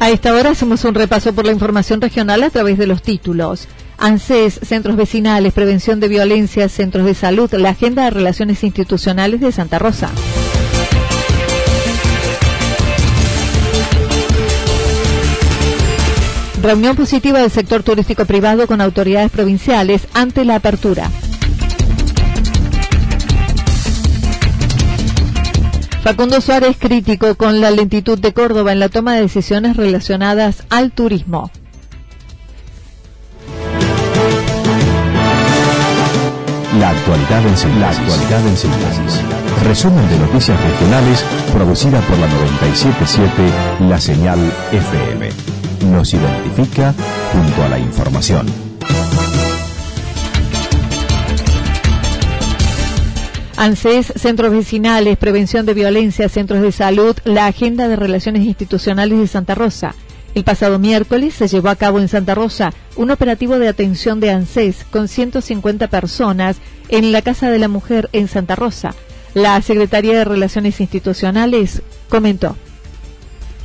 A esta hora hacemos un repaso por la información regional a través de los títulos. ANSES, Centros Vecinales, Prevención de Violencia, Centros de Salud, la Agenda de Relaciones Institucionales de Santa Rosa. Reunión positiva del sector turístico privado con autoridades provinciales ante la apertura. Facundo Suárez crítico con la lentitud de Córdoba en la toma de decisiones relacionadas al turismo. La actualidad en síntesis. Resumen de noticias regionales producida por la 977 La Señal FM. Nos identifica junto a la información. ANSES, centros vecinales, prevención de violencia, centros de salud, la agenda de relaciones institucionales de Santa Rosa. El pasado miércoles se llevó a cabo en Santa Rosa un operativo de atención de ANSES con 150 personas en la Casa de la Mujer en Santa Rosa. La Secretaría de Relaciones Institucionales comentó.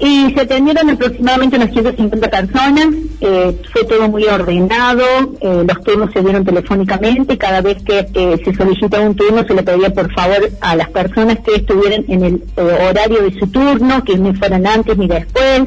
Y se atendieron aproximadamente unas 150 personas, eh, fue todo muy ordenado, eh, los turnos se dieron telefónicamente, cada vez que eh, se solicitaba un turno se le pedía por favor a las personas que estuvieran en el horario de su turno, que no fueran antes ni después,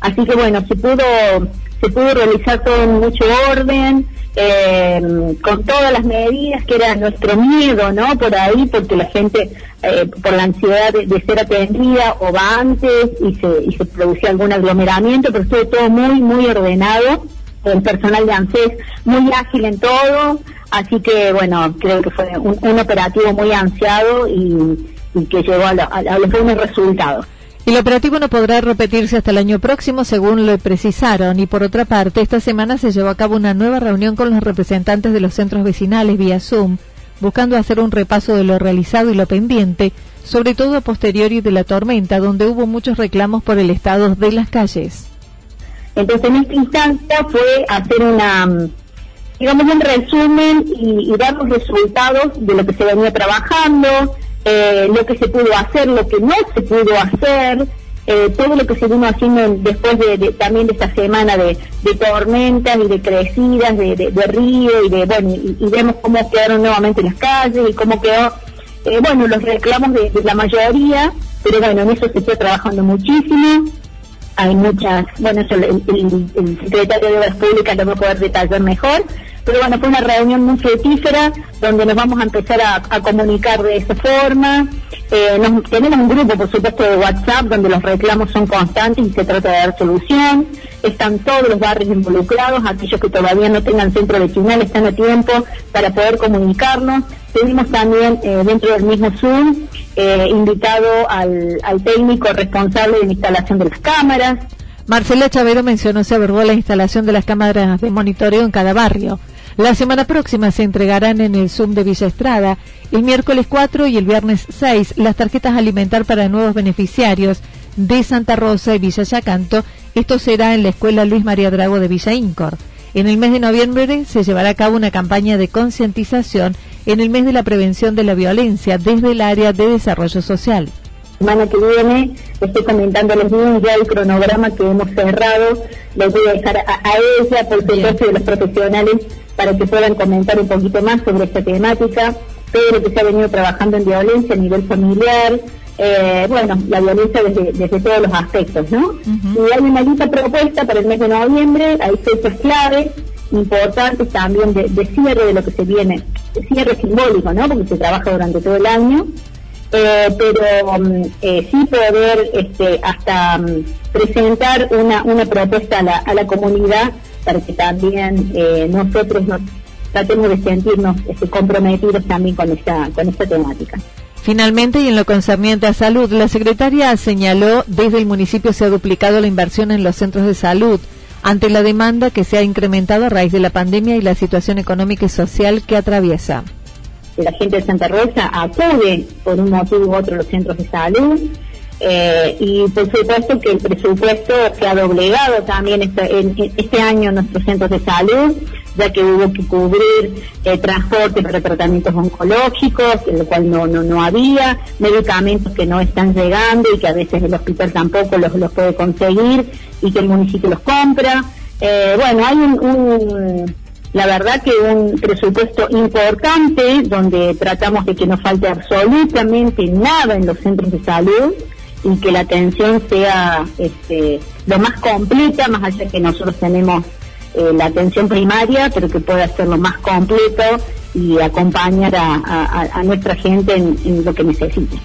así que bueno, se pudo, se pudo realizar todo en mucho orden, eh, con todas las medidas que era nuestro miedo, ¿no? Por ahí, porque la gente, eh, por la ansiedad de, ser atendida o va antes y se, y se producía algún aglomeramiento, pero estuvo todo muy, muy ordenado. El personal de ANSES muy ágil en todo, así que bueno, creo que fue un, operativo muy ansiado y, que llegó a, a los buenos resultados. El operativo no podrá repetirse hasta el año próximo, según lo precisaron. Y por otra parte, esta semana se llevó a cabo una nueva reunión con los representantes de los centros vecinales vía Zoom, buscando hacer un repaso de lo realizado y lo pendiente, sobre todo a posteriori de la tormenta, donde hubo muchos reclamos por el estado de las calles. Entonces, en esta instancia fue hacer una, digamos, un resumen y, y dar los resultados de lo que se venía trabajando, eh, lo que se pudo hacer, lo que no se pudo hacer, eh, todo lo que se vino haciendo después de, también de esta semana de, tormentas y de crecidas de, río y de bueno y, vemos cómo quedaron nuevamente las calles y cómo quedó eh, bueno los reclamos de, la mayoría pero bueno en eso se está trabajando muchísimo. Hay muchas bueno eso el, el secretario de Obras Públicas lo va a poder detallar mejor pero bueno, fue una reunión muy fructífera donde nos vamos a empezar a, comunicar de esa forma. Eh, tenemos un grupo, por supuesto, de WhatsApp donde los reclamos son constantes y se trata de dar solución. Están todos los barrios involucrados, aquellos que todavía no tengan centro vecinal están a tiempo para poder comunicarnos. Tuvimos también eh, dentro del mismo Zoom eh, invitado al, al técnico responsable de la instalación de las cámaras. Marcela Chavero mencionó se abordó la instalación de las cámaras de monitoreo en cada barrio. La semana próxima se entregarán en el Zoom de Villa Estrada, el miércoles 4 y el viernes 6, las tarjetas alimentar para nuevos beneficiarios de Santa Rosa y Villa Yacanto. Esto será en la Escuela Luis María Drago de Villa Incor. En el mes de noviembre se llevará a cabo una campaña de concientización en el mes de la prevención de la violencia desde el área de desarrollo social semana que viene estoy comentando los niños ya el cronograma que hemos cerrado, le voy a dejar a, ella por supuesto de los profesionales para que puedan comentar un poquito más sobre esta temática. todo lo que se ha venido trabajando en violencia a nivel familiar, eh, bueno, la violencia desde, todos los aspectos, ¿no? Y hay una lista propuesta para el mes de noviembre, hay fechas claves importantes también de, cierre de lo que se viene, de cierre simbólico, ¿no? Porque se trabaja durante todo el año, eh, pero mm, eh, sí poder este, hasta mm, presentar una, una propuesta a la, a la comunidad para que también eh, nosotros nos tratemos de sentirnos este, comprometidos también con esta, con esta temática. Finalmente, y en lo concerniente a salud, la secretaria señaló desde el municipio se ha duplicado la inversión en los centros de salud ante la demanda que se ha incrementado a raíz de la pandemia y la situación económica y social que atraviesa. La gente de Santa Rosa acude por un motivo u otro a los centros de salud eh, y por supuesto que el presupuesto se ha doblegado también este, año en nuestros centros de salud ya que hubo que cubrir transporte para tratamientos oncológicos, lo cual no, no, no había, medicamentos que no están llegando y que a veces el hospital tampoco los, los puede conseguir y que el municipio los compra. Eh, bueno, hay un, la verdad que un presupuesto importante donde tratamos de que no falte absolutamente nada en los centros de salud y que la atención sea este, lo más completa, más allá que nosotros tenemos eh, la atención primaria, pero que pueda hacerlo más completo y acompañar a, nuestra gente en, lo que necesite.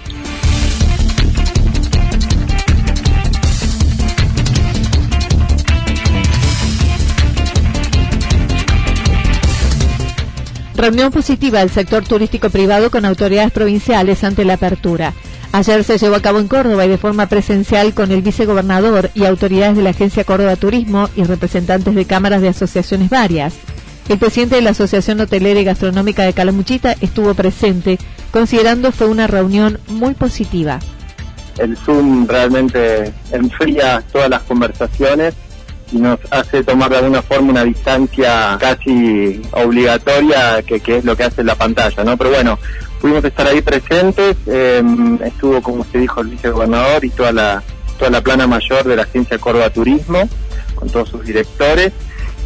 Reunión positiva del sector turístico privado con autoridades provinciales ante la apertura. Ayer se llevó a cabo en Córdoba y de forma presencial con el vicegobernador y autoridades de la Agencia Córdoba Turismo y representantes de cámaras de asociaciones varias. El presidente de la Asociación Hotelera y Gastronómica de Calamuchita estuvo presente, considerando fue una reunión muy positiva. El Zoom realmente enfría todas las conversaciones nos hace tomar de alguna forma una distancia casi obligatoria que, que es lo que hace la pantalla, ¿no? Pero bueno, pudimos estar ahí presentes, em, estuvo como se dijo el vicegobernador y toda la, toda la plana mayor de la agencia Córdoba Turismo, con todos sus directores.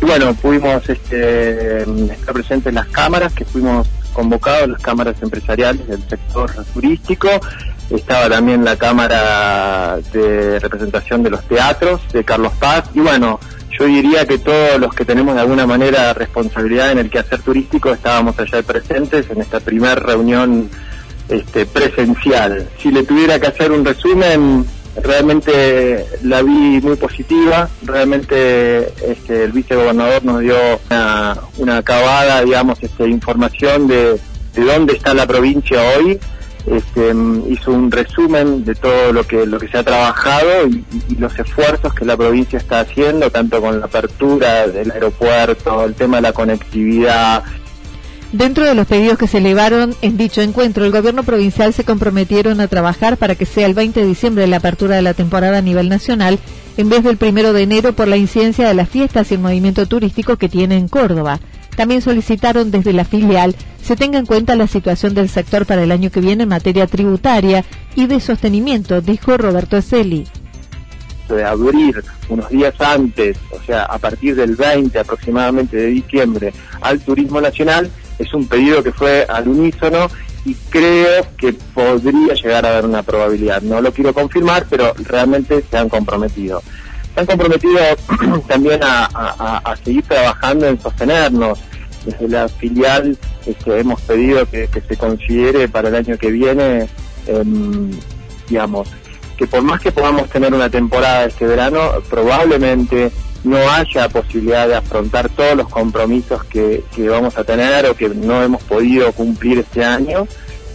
Y bueno, pudimos este, estar presentes en las cámaras, que fuimos convocados, las cámaras empresariales del sector turístico. Estaba también la cámara de representación de los teatros de Carlos Paz. Y bueno, yo diría que todos los que tenemos de alguna manera responsabilidad en el quehacer turístico estábamos allá presentes en esta primera reunión este, presencial. Si le tuviera que hacer un resumen, realmente la vi muy positiva, realmente este, el vicegobernador nos dio una, una acabada, digamos, este, información de, de dónde está la provincia hoy este, hizo un resumen de todo lo que lo que se ha trabajado y, los esfuerzos que la provincia está haciendo, tanto con la apertura del aeropuerto, el tema de la conectividad. Dentro de los pedidos que se elevaron en dicho encuentro, el gobierno provincial se comprometieron a trabajar para que sea el 20 de diciembre la apertura de la temporada a nivel nacional, en vez del primero de enero por la incidencia de las fiestas y el movimiento turístico que tiene en Córdoba. También solicitaron desde la filial se tenga en cuenta la situación del sector para el año que viene en materia tributaria y de sostenimiento, dijo Roberto Eseli. De abrir unos días antes, o sea, a partir del 20 aproximadamente de diciembre, al turismo nacional, es un pedido que fue al unísono y creo que podría llegar a dar una probabilidad. No lo quiero confirmar, pero realmente se han comprometido. Se han comprometido también a seguir trabajando en sostenernos, desde la filial este, hemos pedido que, se considere para el año que viene, em, digamos, que por más que podamos tener una temporada este verano, probablemente no haya posibilidad de afrontar todos los compromisos que, vamos a tener o que no hemos podido cumplir este año,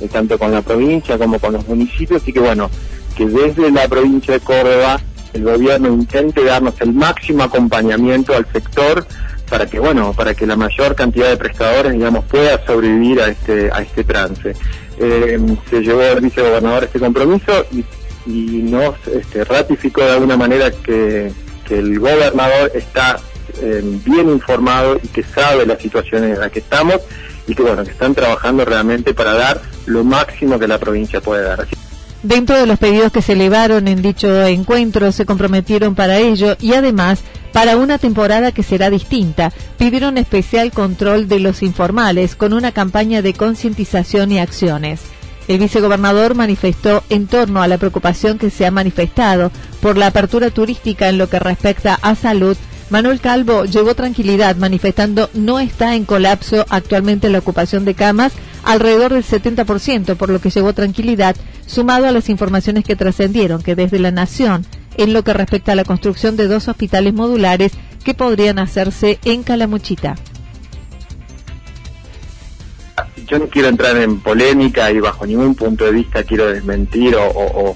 eh, tanto con la provincia como con los municipios, y que bueno, que desde la provincia de Córdoba el gobierno intente darnos el máximo acompañamiento al sector para que bueno para que la mayor cantidad de prestadores digamos pueda sobrevivir a este a este trance. Eh, se llevó el vicegobernador este compromiso y, nos este, ratificó de alguna manera que, el gobernador está eh, bien informado y que sabe la situación en la que estamos y que bueno que están trabajando realmente para dar lo máximo que la provincia puede dar. Dentro de los pedidos que se elevaron en dicho encuentro se comprometieron para ello y además para una temporada que será distinta. Pidieron especial control de los informales con una campaña de concientización y acciones. El vicegobernador manifestó en torno a la preocupación que se ha manifestado por la apertura turística en lo que respecta a salud. Manuel Calvo llevó tranquilidad manifestando no está en colapso actualmente la ocupación de camas alrededor del 70%, por lo que llevó tranquilidad, sumado a las informaciones que trascendieron que desde la Nación, en lo que respecta a la construcción de dos hospitales modulares que podrían hacerse en Calamuchita. Yo no quiero entrar en polémica y bajo ningún punto de vista quiero desmentir o,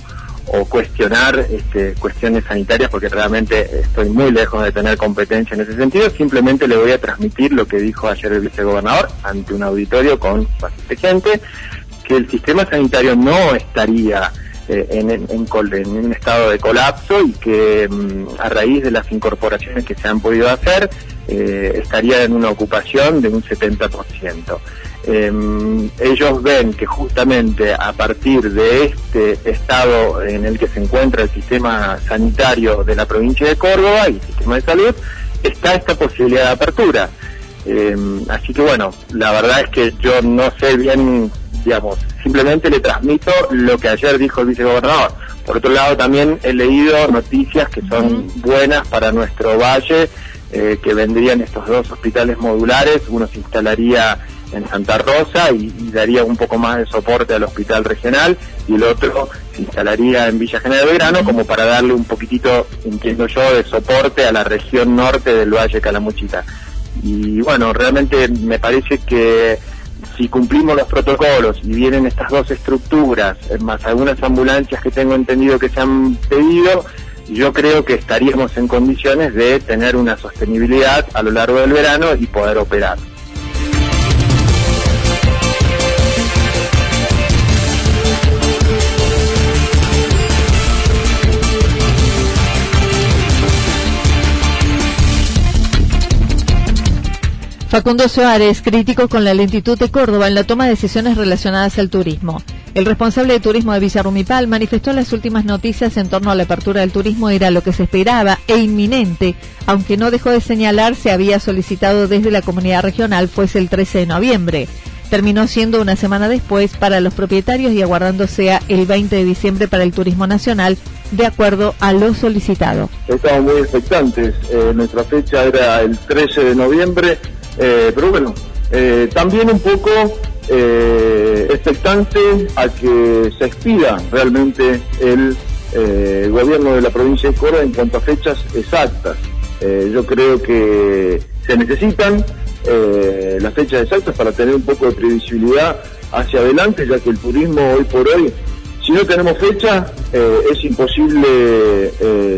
cuestionar este, cuestiones sanitarias porque realmente estoy muy lejos de tener competencia en ese sentido. Simplemente le voy a transmitir lo que dijo ayer el vicegobernador ante un auditorio con bastante gente, que el sistema sanitario no estaría eh, en, un estado de colapso y que mm, a raíz de las incorporaciones que se han podido hacer eh, estaría en una ocupación de un 70%. Em, ellos ven que justamente a partir de este estado en el que se encuentra el sistema sanitario de la provincia de Córdoba y el sistema de salud, está esta posibilidad de apertura. Em, así que bueno, la verdad es que yo no sé bien, digamos, simplemente le transmito lo que ayer dijo el vicegobernador. Por otro lado, también he leído noticias que son buenas para nuestro valle, eh, que vendrían estos dos hospitales modulares, uno se instalaría en Santa Rosa y, daría un poco más de soporte al hospital regional y el otro se instalaría en Villa General Belgrano como para darle un poquitito, entiendo yo, de soporte a la región norte del Valle Calamuchita. Y bueno, realmente me parece que si cumplimos los protocolos y vienen estas dos estructuras, más algunas ambulancias que tengo entendido que se han pedido, yo creo que estaríamos en condiciones de tener una sostenibilidad a lo largo del verano y poder operar. Facundo Suárez, crítico con la lentitud de Córdoba en la toma de decisiones relacionadas al turismo. El responsable de turismo de Villa Rumipal manifestó las últimas noticias en torno a la apertura del turismo era lo que se esperaba e inminente, aunque no dejó de señalar se había solicitado desde la comunidad regional fuese el 13 de noviembre. Terminó siendo una semana después para los propietarios y aguardándose el 20 de diciembre para el turismo nacional, de acuerdo a lo solicitado. Estamos muy expectantes. Eh, nuestra fecha era el 13 de noviembre eh, pero bueno, eh, también un poco eh, expectante a que se expida realmente el, gobierno de la provincia de Córdoba en cuanto a fechas exactas. yo creo que se necesitan las fechas exactas para tener un poco de previsibilidad hacia adelante, ya que el turismo hoy por hoy, si no tenemos fecha, es imposible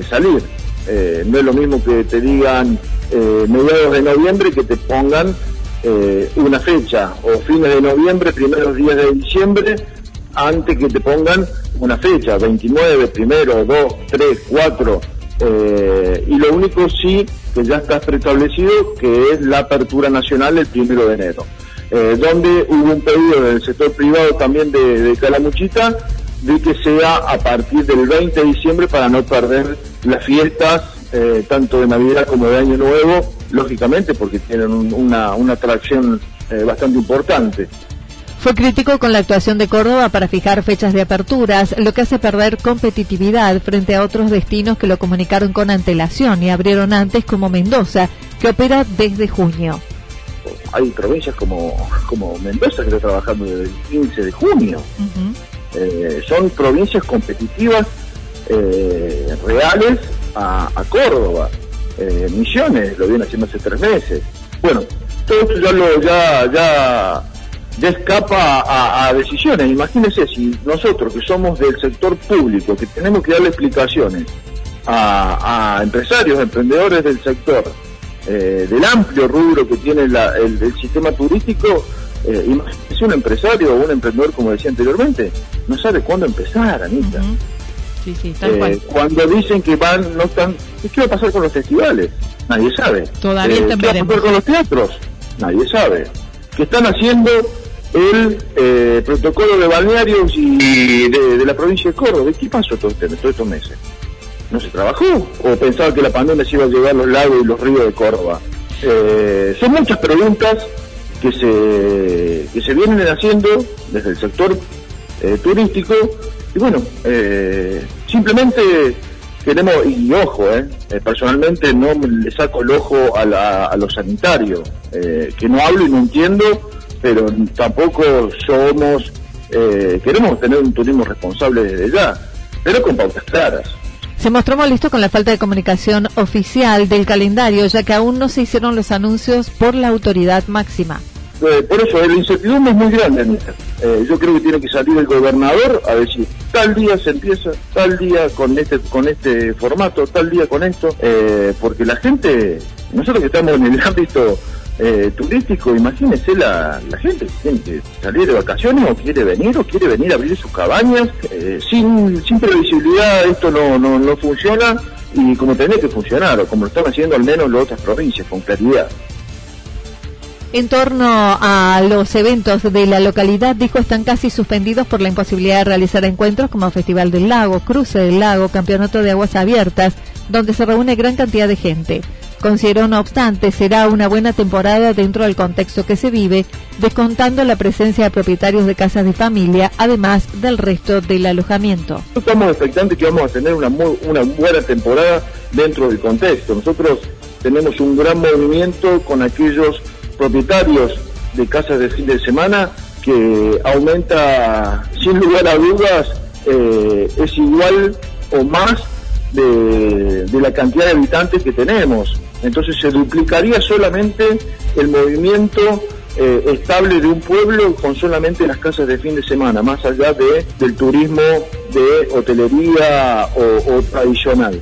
salir. no es lo mismo que te digan eh, mediados de noviembre que te pongan eh, una fecha, o fines de noviembre, primeros días de diciembre, antes que te pongan una fecha, 29, primero, 2, 3, 4, y lo único sí que ya está preestablecido que es la apertura nacional el primero de enero, eh, donde hubo un pedido del sector privado también de, de Calamuchita de que sea a partir del 20 de diciembre para no perder las fiestas eh, tanto de Navidad como de Año Nuevo, lógicamente porque tienen una, una atracción eh, bastante importante. Fue crítico con la actuación de Córdoba para fijar fechas de aperturas, lo que hace perder competitividad frente a otros destinos que lo comunicaron con antelación y abrieron antes como Mendoza, que opera desde junio. Hay provincias como, como Mendoza que está trabajando desde el 15 de junio. Eh, son provincias competitivas reales a, Córdoba. Eh, Misiones lo viene haciendo hace tres meses. Bueno, todo esto ya lo ya ya, ya escapa a, decisiones. Imagínense si nosotros que somos del sector público, que tenemos que darle explicaciones a, empresarios, emprendedores del sector, eh, del amplio rubro que tiene el, sistema turístico, eh, imagínense un empresario o un emprendedor, como decía anteriormente, no sabe cuándo empezar, Anita. Eh, cuando dicen que van, no están. ¿Qué va a pasar con los festivales? Nadie sabe. Todavía eh, ¿Qué va a pasar con los teatros? Nadie sabe. Que están haciendo el eh, protocolo de balnearios y de, la provincia de Córdoba. ¿Qué pasó todo este, todos estos meses? no se trabajó, o pensaba que la pandemia se iba a llevar los lagos y los ríos de Córdoba. Eh, son muchas preguntas que se, que se vienen haciendo desde el sector eh, turístico y bueno, eh, simplemente queremos, y ojo, personalmente no le saco el ojo a, la, a lo sanitario, que no hablo y no entiendo, pero tampoco somos, queremos tener un turismo responsable desde ya, pero con pautas claras se mostró molesto con la falta de comunicación oficial del calendario, ya que aún no se hicieron los anuncios por la autoridad máxima. Eh, por eso, el incertidumbre es muy grande. Eh, yo creo que tiene que salir el gobernador a decir, tal día se empieza, tal día con este con este formato, tal día con esto, eh, porque la gente, nosotros que estamos en el ámbito eh, turístico, imagínese la, la gente que tiene que salir de vacaciones o quiere venir o quiere venir a abrir sus cabañas. Sin, sin previsibilidad esto no, no, no funciona y como tendría que funcionar, o como lo están haciendo al menos las otras provincias, con claridad. En torno a los eventos de la localidad, dijo, están casi suspendidos por la imposibilidad de realizar encuentros como Festival del Lago, Cruce del Lago, Campeonato de Aguas Abiertas, donde se reúne gran cantidad de gente. Consideró, no obstante, será una buena temporada dentro del contexto que se vive, descontando la presencia de propietarios de casas de familia, además del resto del alojamiento. Estamos expectantes que vamos a tener una, una buena temporada dentro del contexto. Nosotros tenemos un gran movimiento con aquellos propietarios de casas de fin de semana que aumenta, sin lugar a dudas, eh, es igual o más de, la cantidad de habitantes que tenemos. Entonces se duplicaría solamente el movimiento eh, estable de un pueblo con solamente las casas de fin de semana, más allá de, del turismo de hotelería o tradicional.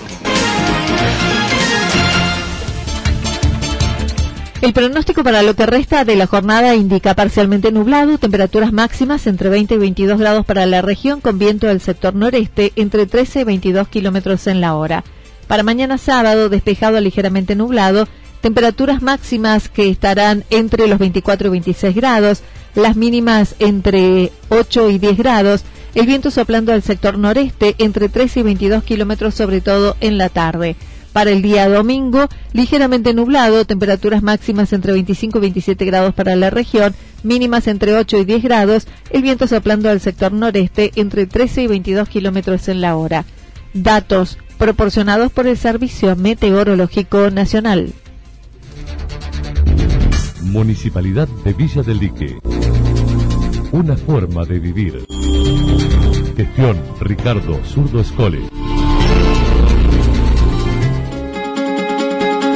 El pronóstico para lo que resta de la jornada indica parcialmente nublado, temperaturas máximas entre 20 y 22 grados para la región, con viento del sector noreste entre 13 y 22 kilómetros en la hora. Para mañana sábado, despejado ligeramente nublado, temperaturas máximas que estarán entre los 24 y 26 grados, las mínimas entre 8 y 10 grados, el viento soplando al sector noreste entre 13 y 22 kilómetros, sobre todo en la tarde. Para el día domingo, ligeramente nublado, temperaturas máximas entre 25 y 27 grados para la región, mínimas entre 8 y 10 grados, el viento soplando al sector noreste entre 13 y 22 kilómetros en la hora. Datos proporcionados por el Servicio Meteorológico Nacional. Municipalidad de Villa del Lique. Una forma de vivir. Gestión Ricardo Zurdo Escole.